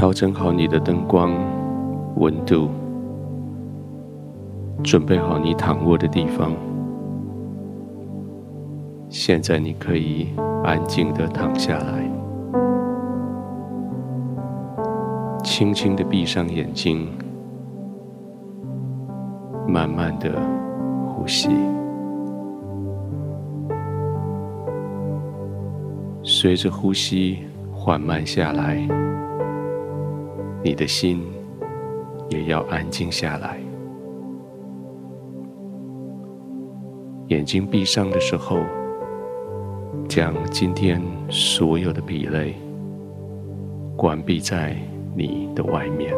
调整好你的灯光、温度，准备好你躺卧的地方。现在你可以安静的躺下来，轻轻的闭上眼睛，慢慢的呼吸。随着呼吸缓慢下来，你的心也要安静下来。眼睛闭上的时候，将今天所有的疲累关闭在你的外面。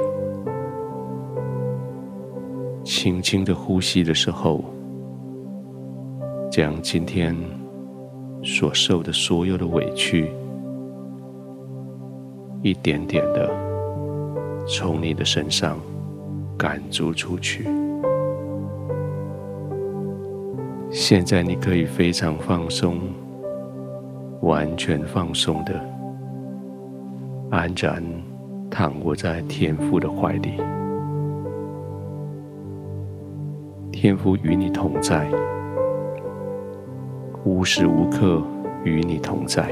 轻轻的呼吸的时候，将今天所受的所有的委屈，一点点的从你的身上赶逐出去。现在你可以非常放松。完全放松的，安然躺卧在天父的怀里。天父与你同在，无时无刻与你同在。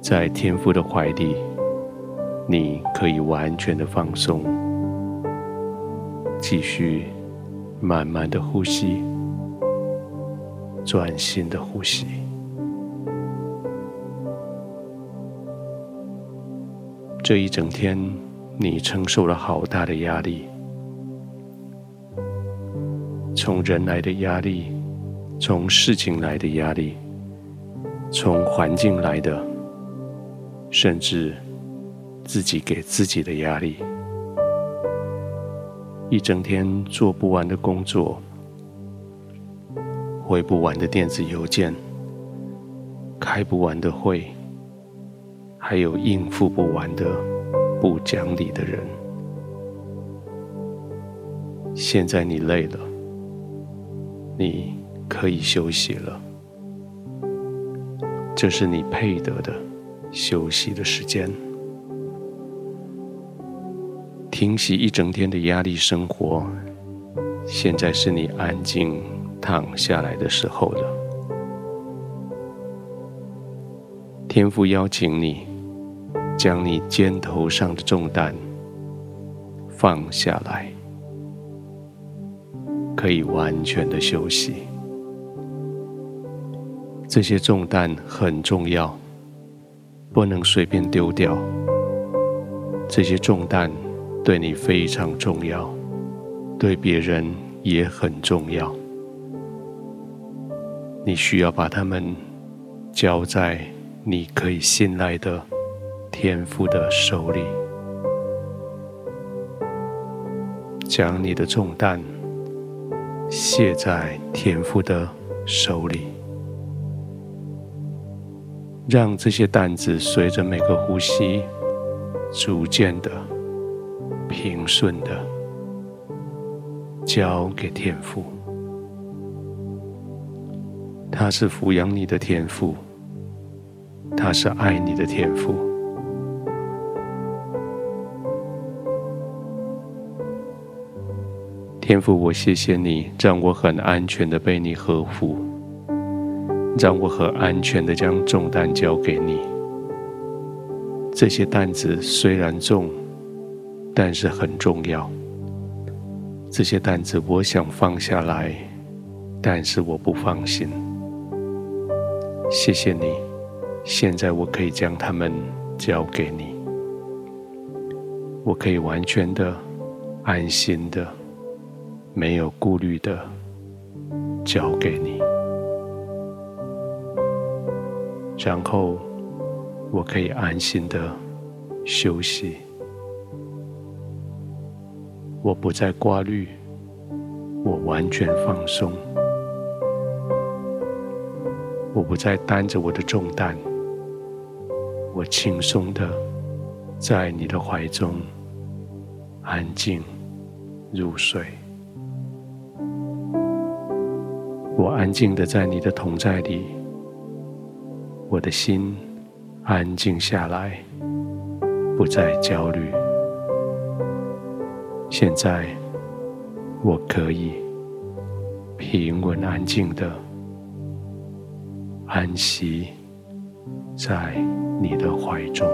在天父的怀里，你可以完全的放松，继续慢慢的呼吸，专心的呼吸。这一整天，你承受了好大的压力，从人来的压力，从事情来的压力，从环境来的，甚至自己给自己的压力。一整天做不完的工作，回不完的电子邮件，开不完的会。还有应付不完的不讲理的人。现在你累了，你可以休息了。这是你配得的休息的时间。停息一整天的压力生活，现在是你安静躺下来的时候了。天父邀请你。将你肩头上的重担放下来，可以完全的休息。这些重担很重要，不能随便丢掉。这些重担对你非常重要，对别人也很重要。你需要把它们交在你可以信赖的。天父的手里，将你的重担卸在天父的手里，让这些担子随着每个呼吸，逐渐的平顺的交给天父。他是抚养你的天父，他是爱你的天父。天父，我谢谢你，让我很安全的被你呵护，让我很安全的将重担交给你。这些担子虽然重，但是很重要。这些担子我想放下来，但是我不放心。谢谢你，现在我可以将它们交给你，我可以完全的、安心的。没有顾虑的交给你，然后我可以安心的休息。我不再挂虑，我完全放松。我不再担着我的重担，我轻松的在你的怀中安静入睡。我安静的在你的同在里，我的心安静下来，不再焦虑。现在，我可以平稳安静的安息在你的怀中。